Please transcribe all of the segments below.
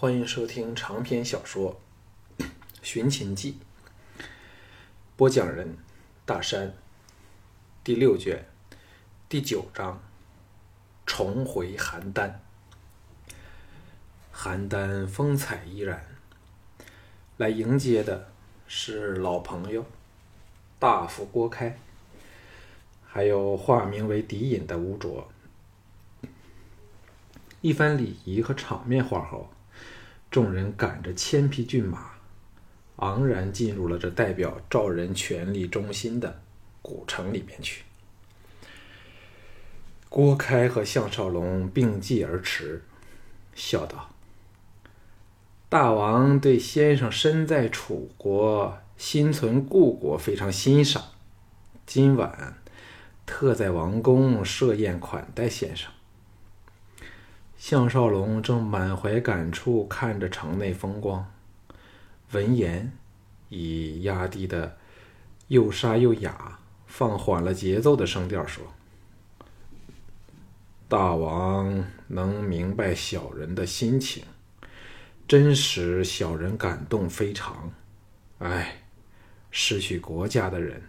欢迎收听长篇小说《寻秦记》，播讲人：大山，第六卷，第九章，重回邯郸。邯郸风采依然，来迎接的是老朋友大夫郭开，还有化名为狄隐的吴卓。一番礼仪和场面话后，众人赶着千匹骏马，昂然进入了这代表赵人权力中心的古城里面去。郭开和项少龙并继而驰，笑道：“大王对先生身在楚国，心存故国，非常欣赏。今晚特在王宫设宴款待先生。”项少龙正满怀感触看着城内风光，闻言，以压低的又沙又哑、放缓了节奏的声调说：“大王能明白小人的心情，真使小人感动非常。唉，失去国家的人，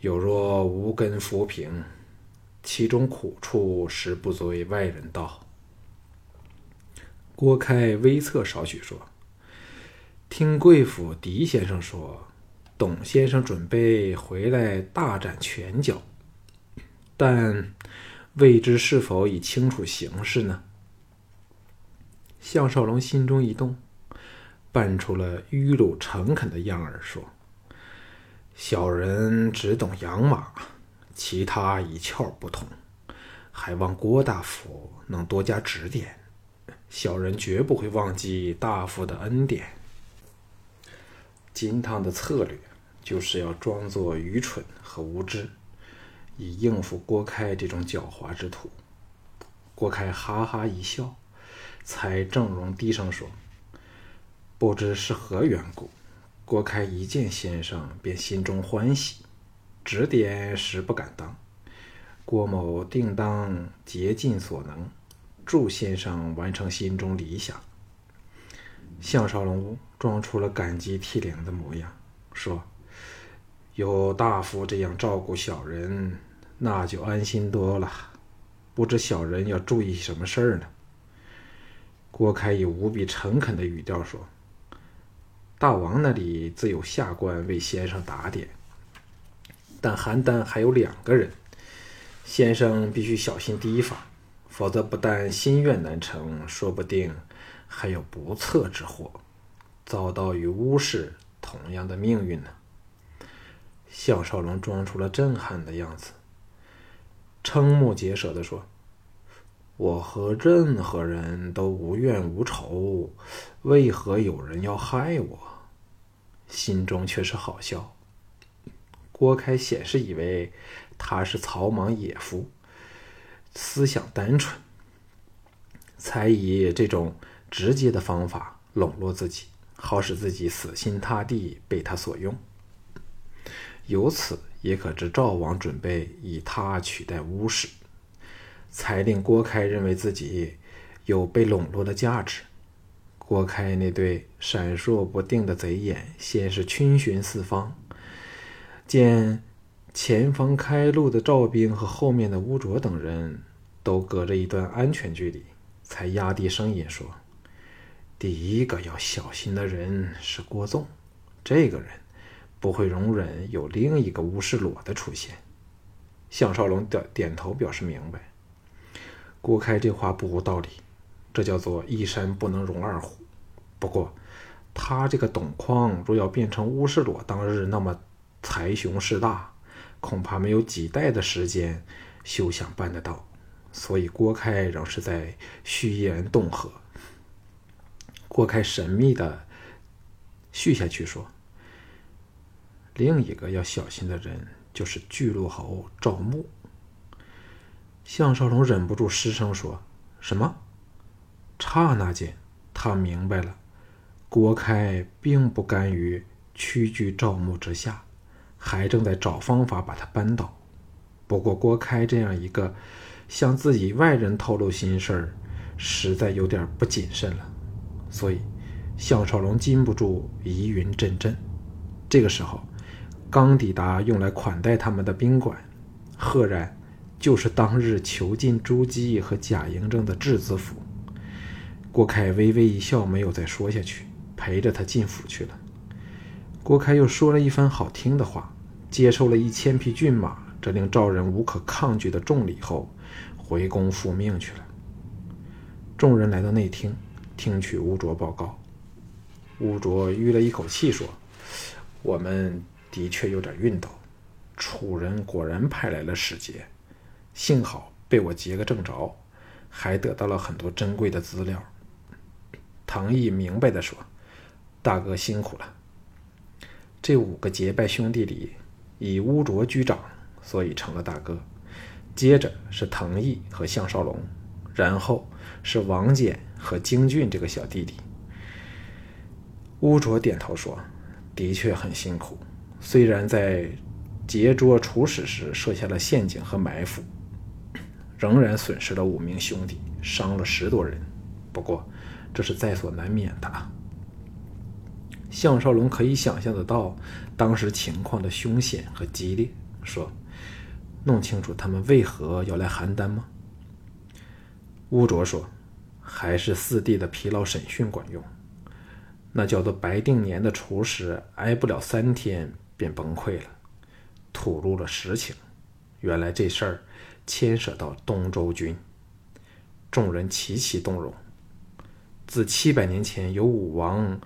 有若无根浮萍，其中苦处实不足为外人道。”郭开微侧少许说：“听贵府狄先生说，董先生准备回来大展拳脚，但未知是否已清楚形势呢？”项少龙心中一动，扮出了迂鲁诚恳的样儿说：“小人只懂养马，其他一窍不通，还望郭大夫能多加指点。”小人绝不会忘记大夫的恩典。金汤的策略就是要装作愚蠢和无知，以应付郭开这种狡猾之徒。郭开哈哈一笑，才正容低声说：“不知是何缘故，郭开一见先生便心中欢喜，指点实不敢当。郭某定当竭尽所能。”祝先生完成心中理想。项少龙装出了感激涕零的模样，说：“有大夫这样照顾小人，那就安心多了。不知小人要注意什么事儿呢？”郭开以无比诚恳的语调说：“大王那里自有下官为先生打点，但邯郸还有两个人，先生必须小心提防。”否则，不但心愿难成，说不定还有不测之祸，遭到与巫氏同样的命运呢。项少龙装出了震撼的样子，瞠目结舌地说：“我和任何人都无怨无仇，为何有人要害我？”心中却是好笑。郭开显是以为他是草莽野夫。思想单纯，才以这种直接的方法笼络自己，好使自己死心塌地被他所用。由此也可知赵王准备以他取代巫氏，才令郭开认为自己有被笼络的价值。郭开那对闪烁不定的贼眼，先是逡巡四方，见。前方开路的赵兵和后面的乌卓等人都隔着一段安全距离，才压低声音说：“第一个要小心的人是郭纵，这个人不会容忍有另一个乌世裸的出现。”项少龙点点头表示明白。郭开这话不无道理，这叫做一山不能容二虎。不过，他这个董匡若要变成乌世裸当日那么财雄势大，恐怕没有几代的时间，休想办得到。所以郭开仍是在虚言恫吓。郭开神秘的续下去说：“另一个要小心的人，就是巨鹿侯赵牧。”项少龙忍不住失声说：“什么？”刹那间，他明白了，郭开并不甘于屈居赵牧之下。还正在找方法把他扳倒，不过郭开这样一个向自己外人透露心事儿，实在有点不谨慎了，所以项少龙禁不住疑云阵阵。这个时候，刚抵达用来款待他们的宾馆，赫然就是当日囚禁朱姬和贾嬴政的质子府。郭开微微一笑，没有再说下去，陪着他进府去了。郭开又说了一番好听的话，接受了一千匹骏马这令赵人无可抗拒的重礼后，回宫复命去了。众人来到内厅，听取乌卓报告。乌卓吁了一口气说。我们的确有点晕倒，楚人果然派来了使节，幸好被我截个正着，还得到了很多珍贵的资料。唐毅明白的说：“大哥辛苦了。”这五个结拜兄弟里，以乌卓居长，所以成了大哥。接着是藤毅和项少龙，然后是王翦和京俊这个小弟弟。乌卓点头说。的确很辛苦，虽然在劫捉楚使时设下了陷阱和埋伏，仍然损失了五名兄弟，伤了十多人。不过这是在所难免的。项少龙可以想象得到当时情况的凶险和激烈，说：“弄清楚他们为何要来邯郸吗？”乌卓说：“还是四弟的疲劳审讯管用。”那叫做白定年的厨师，挨不了三天便崩溃了，吐露了实情。原来这事儿牵涉到东周军，众人齐齐动容。自七百年前由武王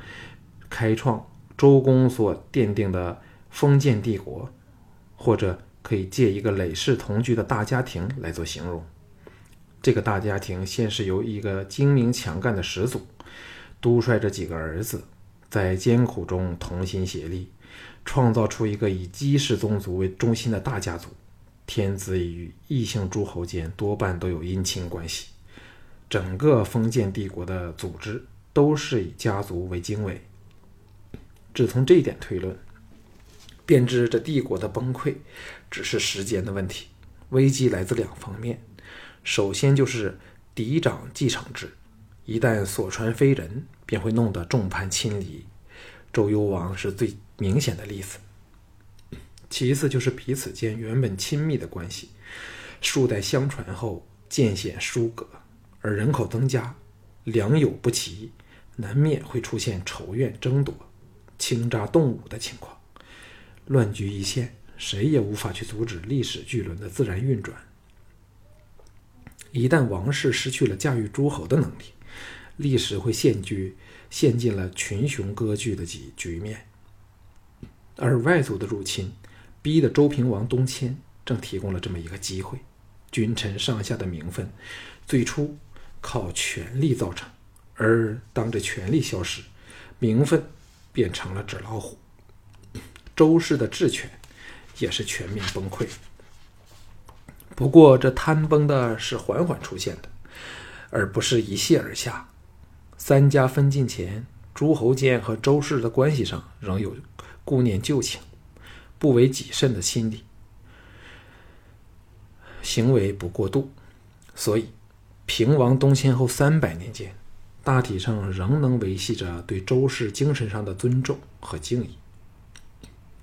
开创周公所奠定的封建帝国，或者可以借一个累世同居的大家庭来做形容。这个大家庭先是由一个精明强干的始祖。督率着几个儿子，在艰苦中同心协力，创造出一个以姬氏宗族为中心的大家族。天子与异姓诸侯间多半都有姻亲关系，整个封建帝国的组织都是以家族为经纬。只从这一点推论，便知这帝国的崩溃只是时间的问题。危机来自两方面，首先就是嫡长继承制。一旦所传非人，便会弄得众叛亲离。周幽王是最明显的例子。其次就是彼此间原本亲密的关系，数代相传后渐显疏隔，而人口增加，良莠不齐，难免会出现仇怨争夺、倾轧动武的情况，乱局一现，谁也无法去阻止历史巨轮的自然运转。一旦王室失去了驾驭诸侯的能力，历史会陷居陷进了群雄割据的局局面，而外族的入侵，逼得周平王东迁，正提供了这么一个机会。君臣上下的名分，最初靠权力造成，而当这权力消失，名分变成了纸老虎。周氏的治权也是全面崩溃。不过这坍崩的是缓缓出现的，而不是一泻而下。三家分晋前，诸侯间和周氏的关系上仍有顾念旧情、不为己甚的心理，行为不过度，所以平王东迁后三百年间，大体上仍能维系着对周氏精神上的尊重和敬意。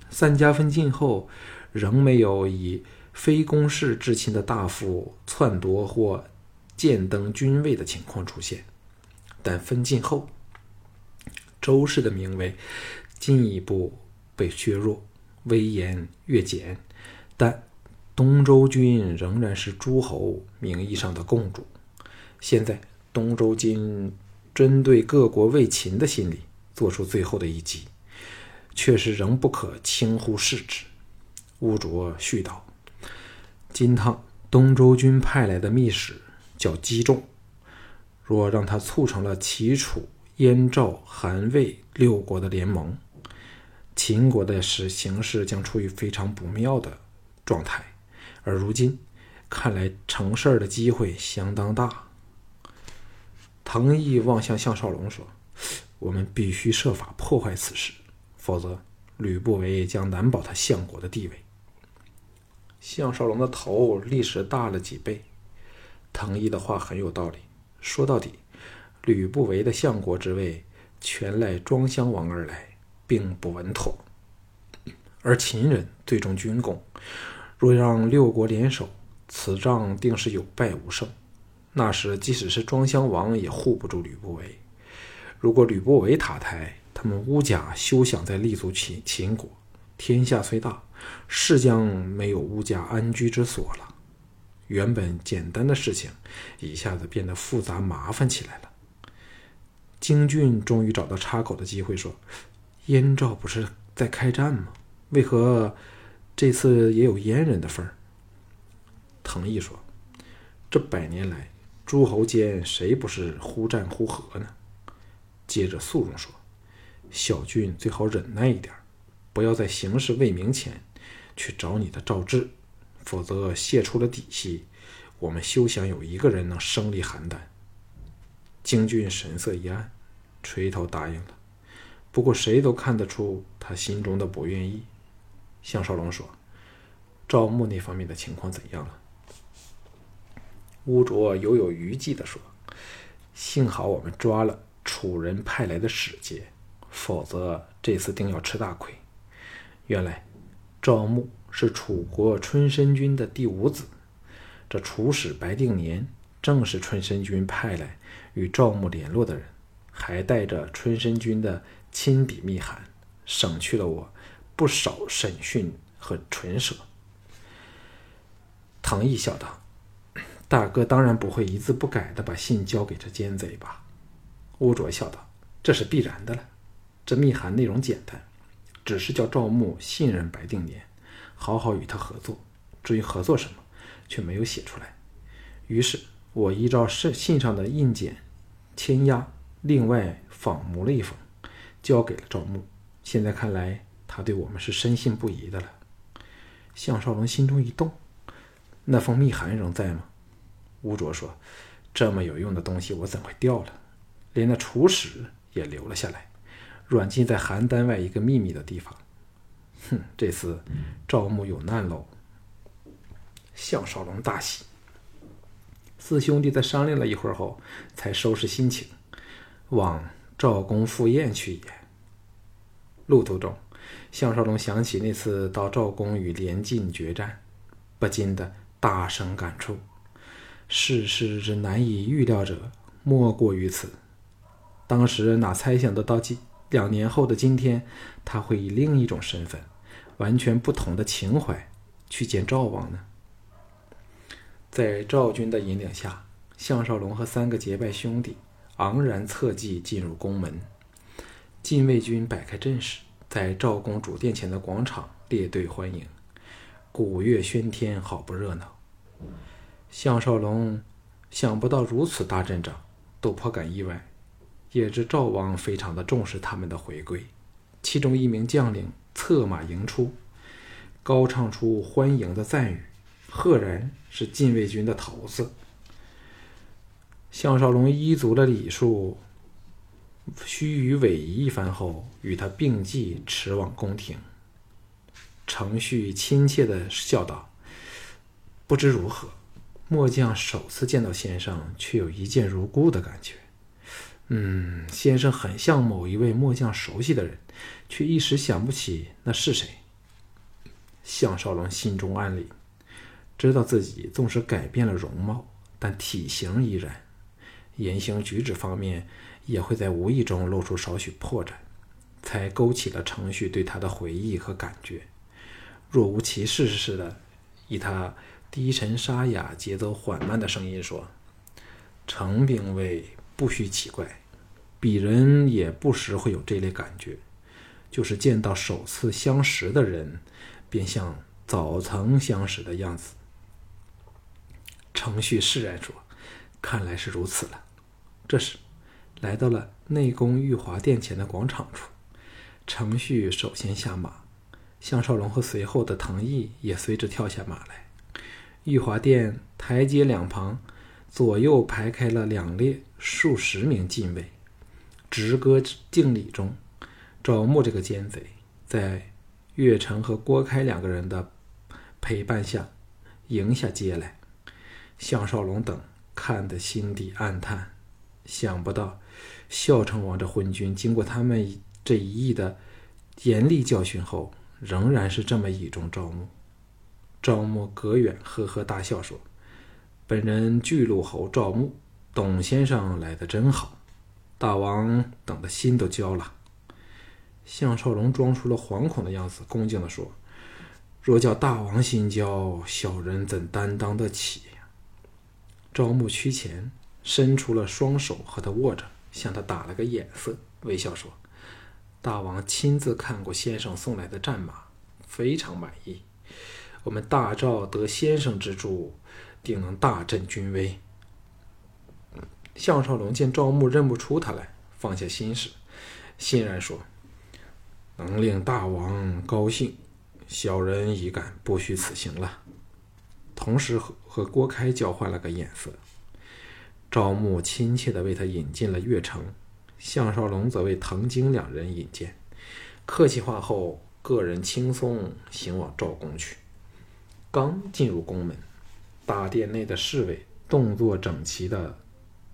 三家分晋后，仍没有以非公室至亲的大夫篡夺或僭登君位的情况出现。但分晋后，周氏的名位进一步被削弱，威严越减。但东周君仍然是诸侯名义上的共主。现在东周君针对各国为秦的心理做出最后的一击，确实仍不可轻忽视之。乌卓絮道：“金汤东周君派来的密使叫姬仲。”若让他促成了齐、楚、燕、赵、韩、魏六国的联盟，秦国的是形势将处于非常不妙的状态。而如今看来，成事儿的机会相当大。藤毅望向项少龙说：“我们必须设法破坏此事，否则吕不韦将难保他相国的地位。”项少龙的头立时大了几倍。藤毅的话很有道理。说到底，吕不韦的相国之位全赖庄襄王而来，并不稳妥。而秦人最终军功，若让六国联手，此仗定是有败无胜。那时即使是庄襄王也护不住吕不韦。如果吕不韦塔台，他们乌家休想再立足秦秦国。天下虽大，势将没有乌家安居之所了。原本简单的事情，一下子变得复杂麻烦起来了。京俊终于找到插口的机会，说：“燕赵不是在开战吗？为何这次也有燕人的份儿？”藤毅说：“这百年来，诸侯间谁不是忽战忽和呢？”接着肃容说：“小俊最好忍耐一点，不要在形势未明前去找你的赵志。”否则，泄出了底细，我们休想有一个人能生离邯郸。京俊神色一暗，垂头答应了。不过，谁都看得出他心中的不愿意。项少龙说：“赵牧那方面的情况怎样了？”乌卓犹有余悸地说：“幸好我们抓了楚人派来的使节，否则这次定要吃大亏。原来，赵牧……”是楚国春申君的第五子，这楚使白定年正是春申君派来与赵牧联络的人，还带着春申君的亲笔密函，省去了我不少审讯和唇舌。唐毅笑道：“大哥当然不会一字不改的把信交给这奸贼吧？”乌卓笑道：“这是必然的了。这密函内容简单，只是叫赵牧信任白定年。”好好与他合作，至于合作什么，却没有写出来。于是我依照信信上的印简签押，另外仿模了一封，交给了赵牧。现在看来，他对我们是深信不疑的了。项少龙心中一动，那封密函仍在吗？吴卓说：“这么有用的东西，我怎会掉了？连那楚使也留了下来，软禁在邯郸外一个秘密的地方。”哼，这次赵牧有难喽！项少龙大喜。四兄弟在商量了一会儿后，才收拾心情，往赵公赴宴去也。路途中，项少龙想起那次到赵公与连晋决战，不禁的大声感触：世事之难以预料者，莫过于此。当时哪猜想得到今两年后的今天，他会以另一种身份。完全不同的情怀去见赵王呢？在赵军的引领下，项少龙和三个结拜兄弟昂然策骑进入宫门。禁卫军摆开阵势，在赵公主殿前的广场列队欢迎，鼓乐喧天，好不热闹。项少龙想不到如此大阵仗，都颇感意外，也知赵王非常的重视他们的回归。其中一名将领。策马迎出，高唱出欢迎的赞语，赫然是禁卫军的头子。项少龙依足了礼数，须臾委仪一番后，与他并骑驰往宫廷。程旭亲切的笑道：“不知如何，末将首次见到先生，却有一见如故的感觉。嗯，先生很像某一位末将熟悉的人。”却一时想不起那是谁。项少龙心中暗凛，知道自己纵使改变了容貌，但体型依然，言行举止方面也会在无意中露出少许破绽，才勾起了程序对他的回忆和感觉。若无其事似的，以他低沉沙哑、节奏缓慢的声音说：“程兵卫不需奇怪，鄙人也不时会有这类感觉。”就是见到首次相识的人，便像早曾相识的样子。程序释然说：“看来是如此了。”这时，来到了内宫玉华殿前的广场处，程序首先下马，项少龙和随后的藤毅也随之跳下马来。玉华殿台阶两旁，左右排开了两列数十名禁卫，直歌敬礼中。赵牧这个奸贼，在岳成和郭开两个人的陪伴下迎下街来，项少龙等看得心底暗叹：想不到，孝成王这昏君经过他们这一役的严厉教训后，仍然是这么倚重赵牧。赵牧隔远呵呵大笑说：“本人巨鹿侯赵牧，董先生来的真好，大王等的心都焦了。”项少龙装出了惶恐的样子，恭敬地说：“若叫大王心焦，小人怎担当得起？”赵牧屈前，伸出了双手和他握着，向他打了个眼色，微笑说：“大王亲自看过先生送来的战马，非常满意。我们大赵得先生之助，定能大振军威。”项少龙见赵牧认不出他来，放下心事，欣然说：“能令大王高兴，小人已感不虚此行了。”同时和和郭开交换了个眼色。赵牧亲切地为他引进了越城，项少龙则为滕经两人引荐。客气话后，个人轻松行往赵宫去。刚进入宫门，大殿内的侍卫动作整齐的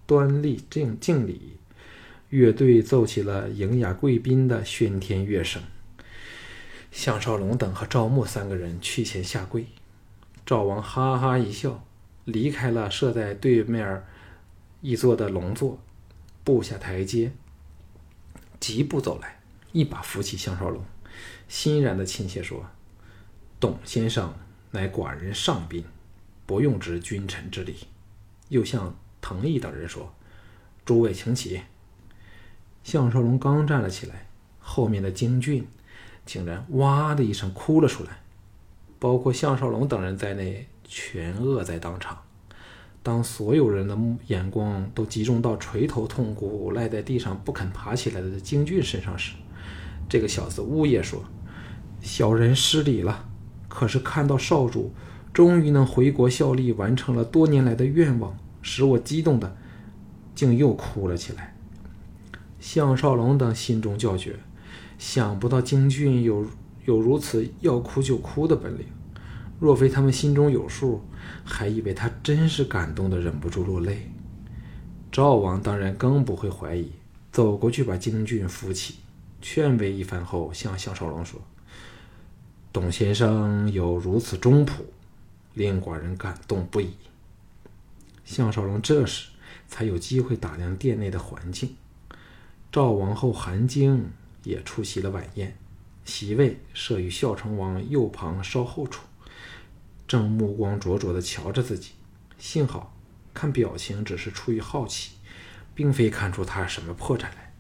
端立敬敬礼，乐队奏起了迎雅贵宾的喧天乐声。项少龙等和赵牧三个人去前下跪。赵王哈哈一笑，离开了设在对面一座的龙座，步下台阶，疾步走来，一把扶起项少龙，欣然的亲切说：“董先生乃寡人上宾，不用执君臣之礼。”又向滕毅等人说：“诸位请起。”项少龙刚站了起来，后面的京俊竟然哇的一声哭了出来。包括项少龙等人在内，全饿在当场。当所有人的眼光都集中到垂头痛哭、赖在地上不肯爬起来的京俊身上时，这个小子呜咽说：“小人失礼了。可是看到少主终于能回国效力，完成了多年来的愿望，使我激动的，竟又哭了起来。”项少龙等心中叫绝，想不到京俊有。有如此要哭就哭的本领，若非他们心中有数，还以为他真是感动的忍不住落泪。赵王当然更不会怀疑，走过去把京俊扶起，劝慰一番后，向项少龙说：“董先生有如此忠仆，令寡人感动不已。”项少龙这时才有机会打量殿内的环境。赵王后韩晶也出席了晚宴。席位设于孝成王右旁稍后处，正目光灼灼地瞧着自己。幸好看表情只是出于好奇，并非看出他什么破绽来。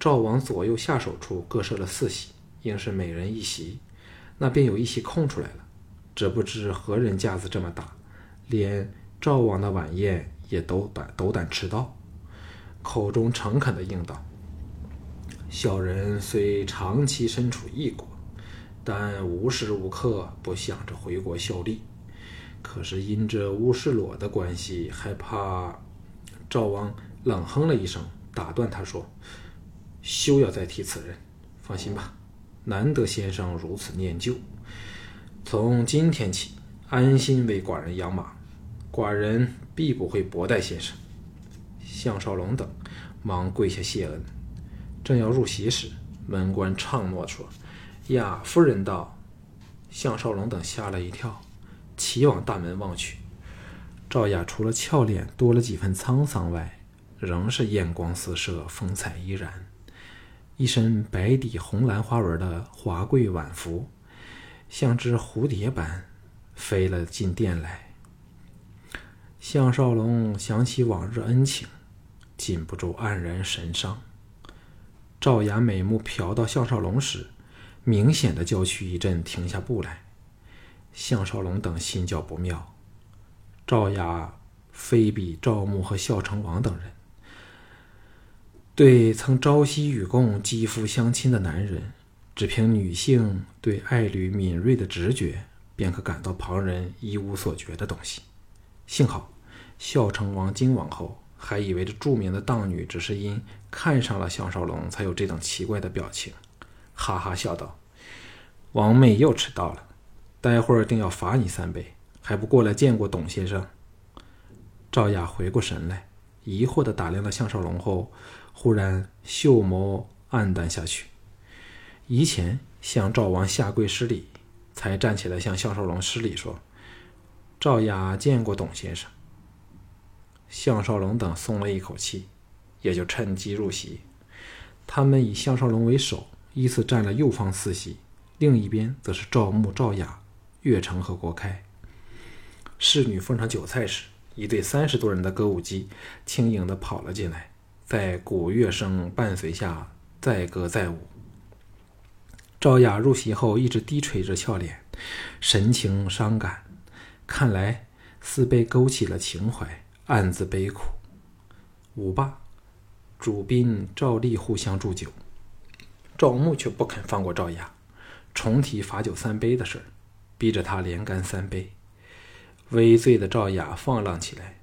赵王左右下手处各设了四席，应是每人一席，那便有一席空出来了。只不知何人架子这么大，连赵王的晚宴也斗胆斗胆迟到，口中诚恳地应道。小人虽长期身处异国，但无时无刻不想着回国效力。可是因这乌世罗的关系，害怕……赵王冷哼了一声，打断他说：“休要再提此人。放心吧，难得先生如此念旧。从今天起，安心为寡人养马，寡人必不会薄待先生。”项少龙等忙跪下谢恩。正要入席时，门官唱诺说：“雅夫人到。”项少龙等吓了一跳，齐往大门望去。赵雅除了俏脸多了几分沧桑外，仍是艳光四射，风采依然。一身白底红蓝花纹的华贵晚服，像只蝴蝶般飞了进殿来。项少龙想起往日恩情，禁不住黯然神伤。赵雅美目瞟到项少龙时，明显的娇躯一震，停下步来。项少龙等心叫不妙。赵雅非比赵牧和孝成王等人，对曾朝夕与共、肌肤相亲的男人，只凭女性对爱侣敏锐的直觉，便可感到旁人一无所觉的东西。幸好孝成王惊往后。还以为这著名的荡女只是因看上了项少龙，才有这等奇怪的表情，哈哈笑道：“王妹又迟到了，待会儿定要罚你三杯，还不过来见过董先生？”赵雅回过神来，疑惑地打量了项少龙后，忽然秀眸黯淡下去。以前向赵王下跪施礼，才站起来向项少龙施礼说：“赵雅见过董先生。”项少龙等松了一口气，也就趁机入席。他们以项少龙为首，依次占了右方四席，另一边则是赵牧、赵雅、岳成和郭开。侍女奉上酒菜时，一队三十多人的歌舞伎轻盈地跑了进来，在鼓乐声伴随下载歌载舞。赵雅入席后一直低垂着俏脸，神情伤感，看来似被勾起了情怀，暗自悲苦。舞罢。主宾照例互相祝酒，赵牧却不肯放过赵雅，重提罚酒三杯的事逼着他连干三杯。微醉的赵雅放浪起来，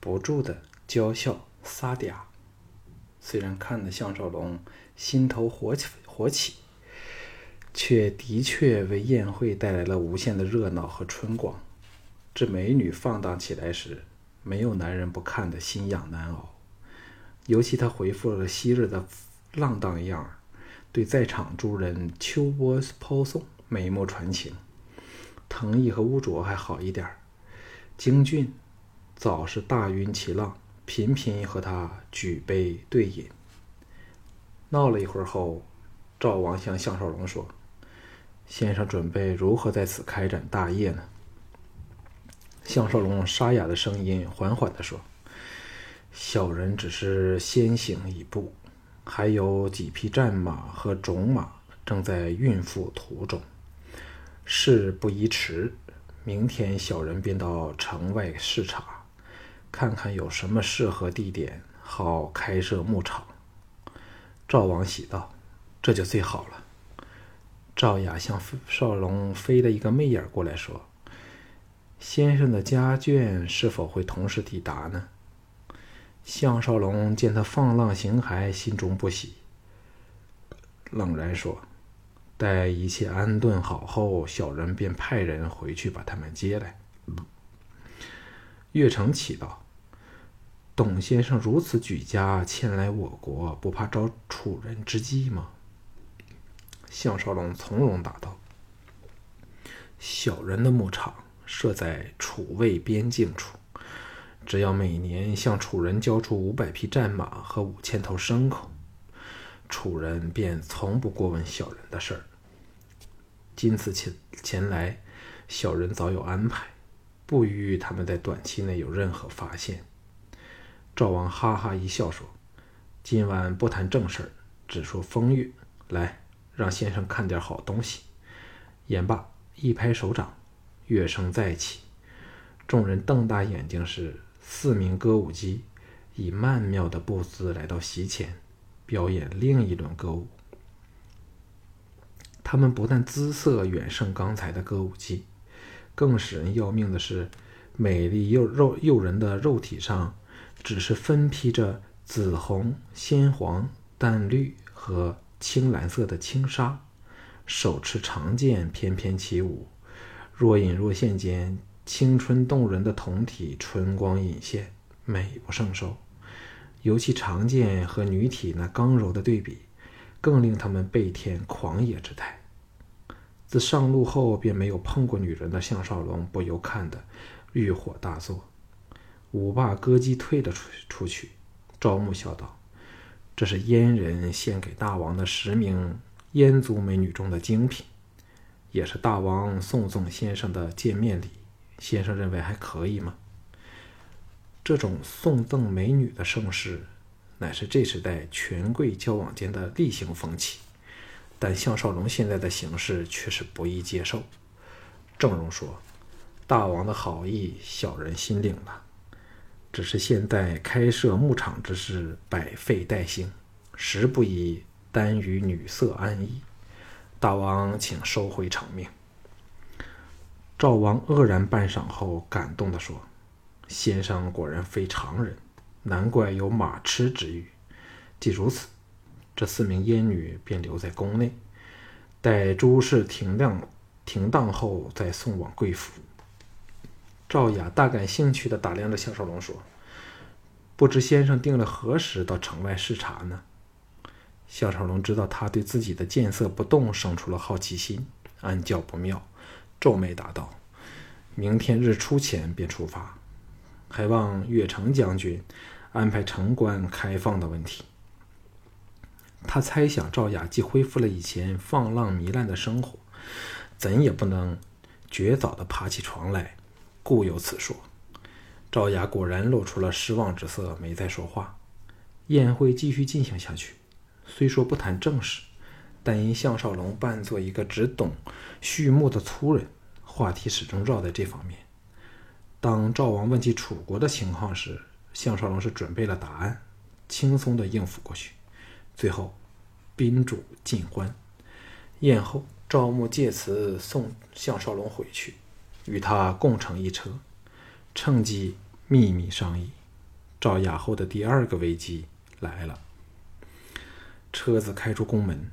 不住的娇笑撒嗲。虽然看得项少龙心头火起火起，却的确为宴会带来了无限的热闹和春光。这美女放荡起来时，没有男人不看得心痒难熬。尤其他回复了昔日的浪荡样儿，对在场诸人秋波抛送，美目传情。藤毅和乌卓还好一点儿，京俊早是大晕其浪，频频和他举杯对饮。闹了一会儿后，赵王向项少龙说：“先生准备如何在此开展大业呢？”项少龙沙哑的声音缓缓地说。小人只是先行一步，还有几匹战马和种马正在运赴途中。事不宜迟，明天小人便到城外视察，看看有什么适合地点，好开设牧场。赵王喜道：“这就最好了。”赵雅向少龙飞了一个媚眼过来，说：“先生的家眷是否会同时抵达呢？”项少龙见他放浪形骸，心中不喜，冷然说：“待一切安顿好后，小人便派人回去把他们接来。”岳成启道：“董先生如此举家迁来我国，不怕招楚人之忌吗？”项少龙从容答道：“小人的牧场设在楚魏边境处。”只要每年向楚人交出五百匹战马和五千头牲口，楚人便从不过问小人的事儿。今次前前来，小人早有安排，不与他们在短期内有任何发现。赵王哈哈一笑说：“今晚不谈正事儿，只说风月。来，让先生看点好东西。”言罢，一拍手掌，乐声再起，众人瞪大眼睛时。四名歌舞姬以曼妙的步姿来到席前，表演另一轮歌舞。他们不但姿色远胜刚才的歌舞伎，更使人要命的是，美丽又肉诱人的肉体上，只是分披着紫红、鲜黄、淡绿和青蓝色的轻纱，手持长剑翩翩起舞，若隐若现间。青春动人的酮体，春光隐现，美不胜收。尤其长剑和女体那刚柔的对比，更令他们倍添狂野之态。自上路后便没有碰过女人的项少龙，不由看得欲火大作。舞罢歌姬退了出出去，赵牧笑道：“这是燕人献给大王的十名燕族美女中的精品，也是大王送送先生的见面礼。”先生认为还可以吗？这种送赠美女的盛世，乃是这时代权贵交往间的例行风气。但项少龙现在的形势却是不易接受。郑荣说：“大王的好意，小人心领了。只是现在开设牧场之事，百废待兴，实不宜耽于女色安逸。大王，请收回成命。”赵王愕然半晌后，感动地说：“先生果然非常人，难怪有马痴之誉。既如此，这四名阉女便留在宫内，待诸事停当停当后再送往贵府。”赵雅大感兴趣地打量着项少龙说：“不知先生定了何时到城外视察呢？项少龙知道他对自己的见色不动生出了好奇心，暗叫不妙，皱眉答道：“明天日出前便出发，还望岳城将军安排城关开放的问题。”他猜想赵雅既恢复了以前放浪糜烂的生活，怎也不能绝早的爬起床来，故有此说。赵雅果然露出了失望之色，没再说话。宴会继续进行下去，虽说不谈正事，但因项少龙扮作一个只懂畜牧的粗人，话题始终绕在这方面。当赵王问起楚国的情况时，项少龙是准备了答案，轻松的应付过去。最后，宾主尽欢。宴后，赵牧借此送项少龙回去，与他共乘一车，趁机秘密商议。赵雅后的第二个危机来了。车子开出宫门，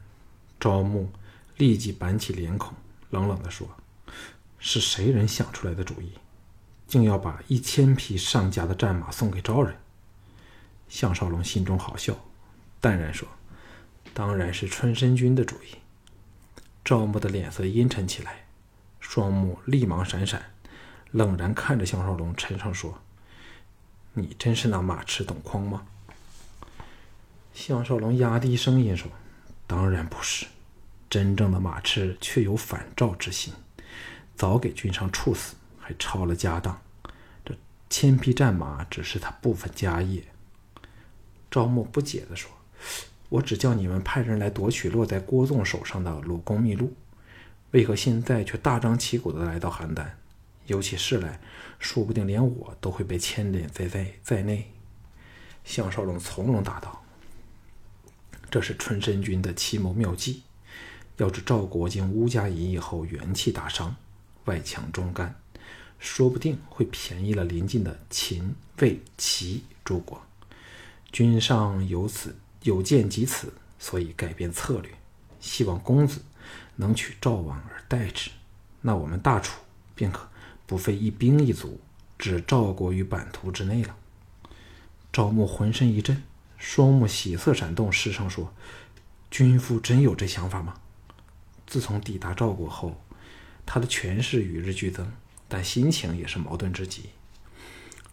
赵牧立即板起脸孔，冷冷地说：“是谁人想出来的主意，竟要把一千匹上佳的战马送给赵人？”项少龙心中好笑，淡然说。当然是春申君的主意。赵牧的脸色阴沉起来，双目立芒闪闪，冷然看着项少龙，沉声说：“你真是那马痴董匡吗？”项少龙压低声音说：“当然不是，真正的马痴却有反赵之心，早给君上处死，还抄了家当。这千匹战马只是他部分家业。”赵牧不解地说。我只叫你们派人来夺取落在郭纵手上的鲁公秘录，为何现在却大张旗鼓的来到邯郸？有起事来，说不定连我都会被牵连在在在内。项少龙从容答道：“这是春申君的奇谋妙计。要知赵国经乌家一役后元气大伤，外强中干，说不定会便宜了邻近的秦、魏、齐诸国。君上有此。”有见及此，所以改变策略，希望公子能取赵王而代之，那我们大楚便可不费一兵一卒，置赵国于版图之内了。赵牧浑身一震，双目喜色闪动，失声说：“君父真有这想法吗？”自从抵达赵国后，他的权势与日俱增，但心情也是矛盾之极。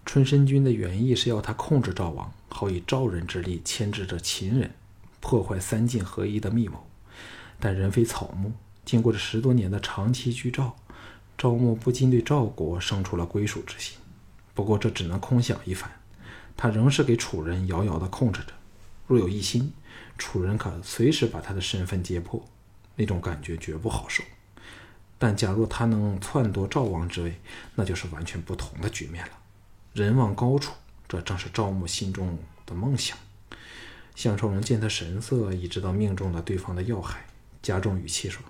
春申君的原意是要他控制赵王，好以赵人之力牵制着秦人，破坏三晋合一的密谋。但人非草木，经过这十多年的长期居赵，赵牧不禁对赵国生出了归属之心。不过这只能空想一番，他仍是给楚人遥遥地控制着。若有一心，楚人可随时把他的身份揭破，那种感觉绝不好受。但假若他能篡夺赵王之位，那就是完全不同的局面了。人往高处，这正是赵牧心中的梦想。项少龙见他神色，已知道命中了对方的要害，加重语气说：“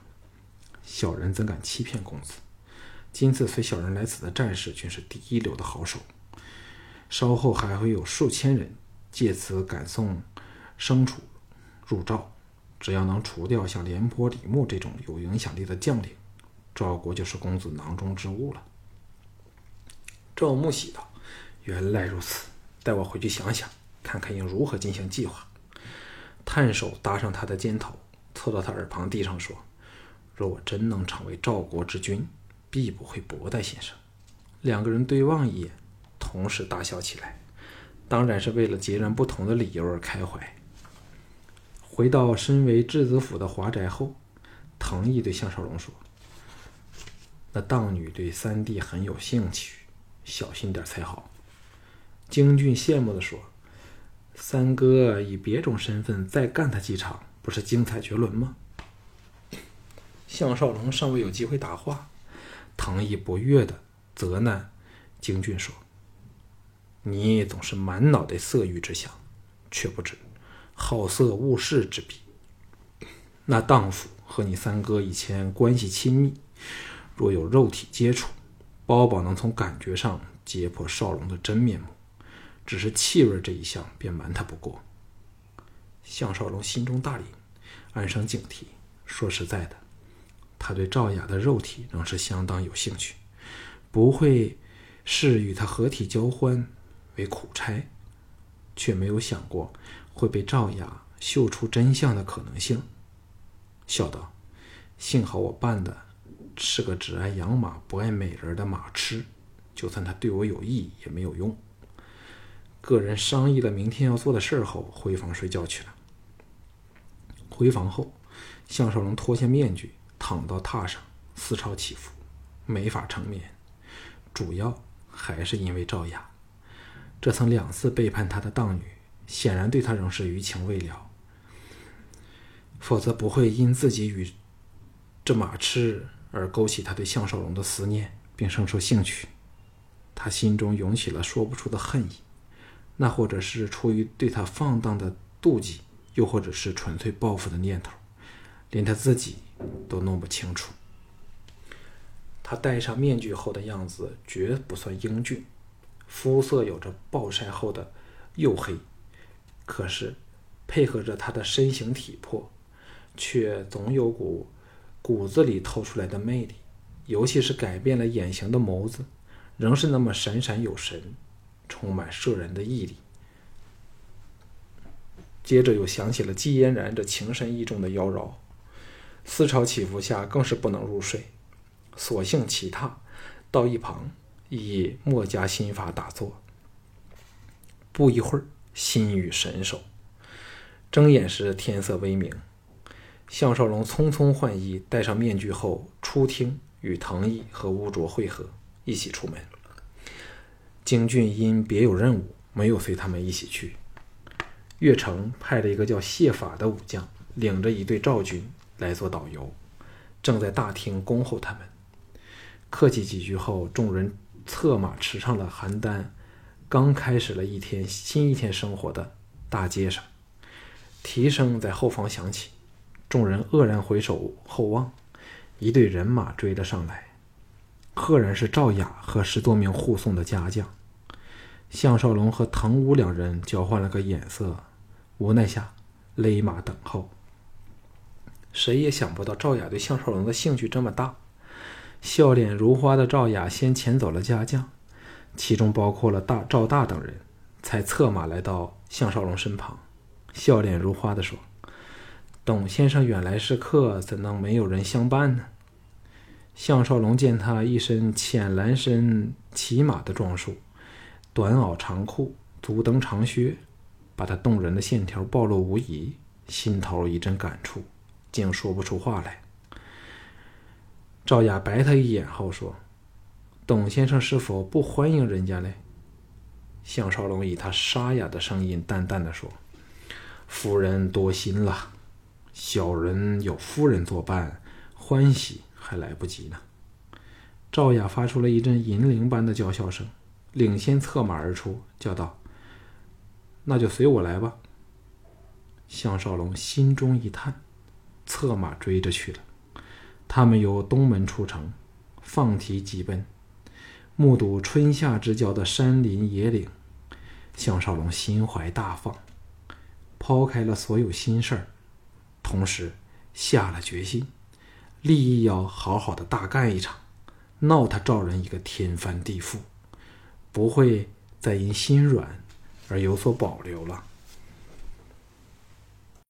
小人怎敢欺骗公子？今次随小人来此的战士，均是第一流的好手。稍后还会有数千人借此赶送牲畜入赵。只要能除掉像廉颇、李牧这种有影响力的将领，赵国就是公子囊中之物了。”赵牧喜道。原来如此，待我回去想想，看看应如何进行计划。探手搭上他的肩头，凑到他耳旁，低声说：“若我真能成为赵国之君，必不会薄待先生。”两个人对望一眼，同时大笑起来。当然是为了截然不同的理由而开怀。回到身为质子府的华宅后，藤毅对项少龙说：“那荡女对三弟很有兴趣，小心点才好。”京俊羡慕地说：“三哥以别种身份再干他几场，不是精彩绝伦吗？”项少龙尚未有机会答话，唐毅不悦的责难京俊说：“你总是满脑袋色欲之想，却不知好色误事之弊。那荡妇和你三哥以前关系亲密，若有肉体接触，包保能从感觉上揭破少龙的真面目。”只是气味这一项，便瞒他不过。项少龙心中大凛，暗生警惕。说实在的，他对赵雅的肉体仍是相当有兴趣，不会视与他合体交欢为苦差。却没有想过会被赵雅嗅出真相的可能性，笑道：“幸好我办的是个只爱养马不爱美人的马痴，就算他对我有意也没有用。”个人商议了明天要做的事后，回房睡觉去了。回房后，项少龙脱下面具，躺到榻上，思潮起伏，没法成眠。主要还是因为赵雅，这曾两次背叛他的荡女，显然对他仍是余情未了。否则不会因自己与这马痴而勾起他对项少龙的思念，并生出兴趣。他心中涌起了说不出的恨意。那或者是出于对他放荡的妒忌，又或者是纯粹报复的念头，连他自己都弄不清楚。他戴上面具后的样子绝不算英俊，肤色有着暴晒后的黝黑，可是配合着他的身形体魄，却总有股骨子里透出来的魅力。尤其是改变了眼型的眸子，仍是那么闪闪有神。充满摄人的毅力。接着又想起了季嫣然这情深意重的妖娆，思潮起伏下，更是不能入睡，索性起榻到一旁，以墨家心法打坐。不一会儿，心与神手。睁眼时，天色微明。项少龙匆匆换衣，戴上面具后出厅，与藤毅和乌卓会合，一起出门。京俊因别有任务，没有随他们一起去。岳城派了一个叫谢法的武将，领着一队赵军来做导游，正在大厅恭候他们。客气几句后，众人策马驰上了邯郸刚开始了一天新一天生活的大街上。蹄声在后方响起，众人愕然回首后望，一队人马追了上来。赫然是赵雅和十多名护送的家将。项少龙和藤武两人交换了个眼色，无奈下勒马等候。谁也想不到赵雅对项少龙的兴趣这么大。笑脸如花的赵雅先遣走了家将，其中包括了大赵大等人，才策马来到项少龙身旁，笑脸如花的说：“董先生远来是客，怎能没有人相伴呢？”项少龙见他一身浅蓝身骑马的装束，短袄长裤，足蹬长靴，把他动人的线条暴露无遗，心头一阵感触，竟说不出话来。赵雅白他一眼后说：“董先生是否不欢迎人家嘞？”项少龙以他沙哑的声音淡淡的说：“夫人多心了，小人有夫人作伴，欢喜。”还来不及呢！赵雅发出了一阵银铃般的叫笑声，领先策马而出，叫道：“那就随我来吧。”项少龙心中一叹，策马追着去了。他们由东门出城，放蹄疾奔，目睹春夏之交的山林野岭。项少龙心怀大放，抛开了所有心事儿，同时下了决心。立意要好好的大干一场，闹他赵人一个天翻地覆，不会再因心软而有所保留了。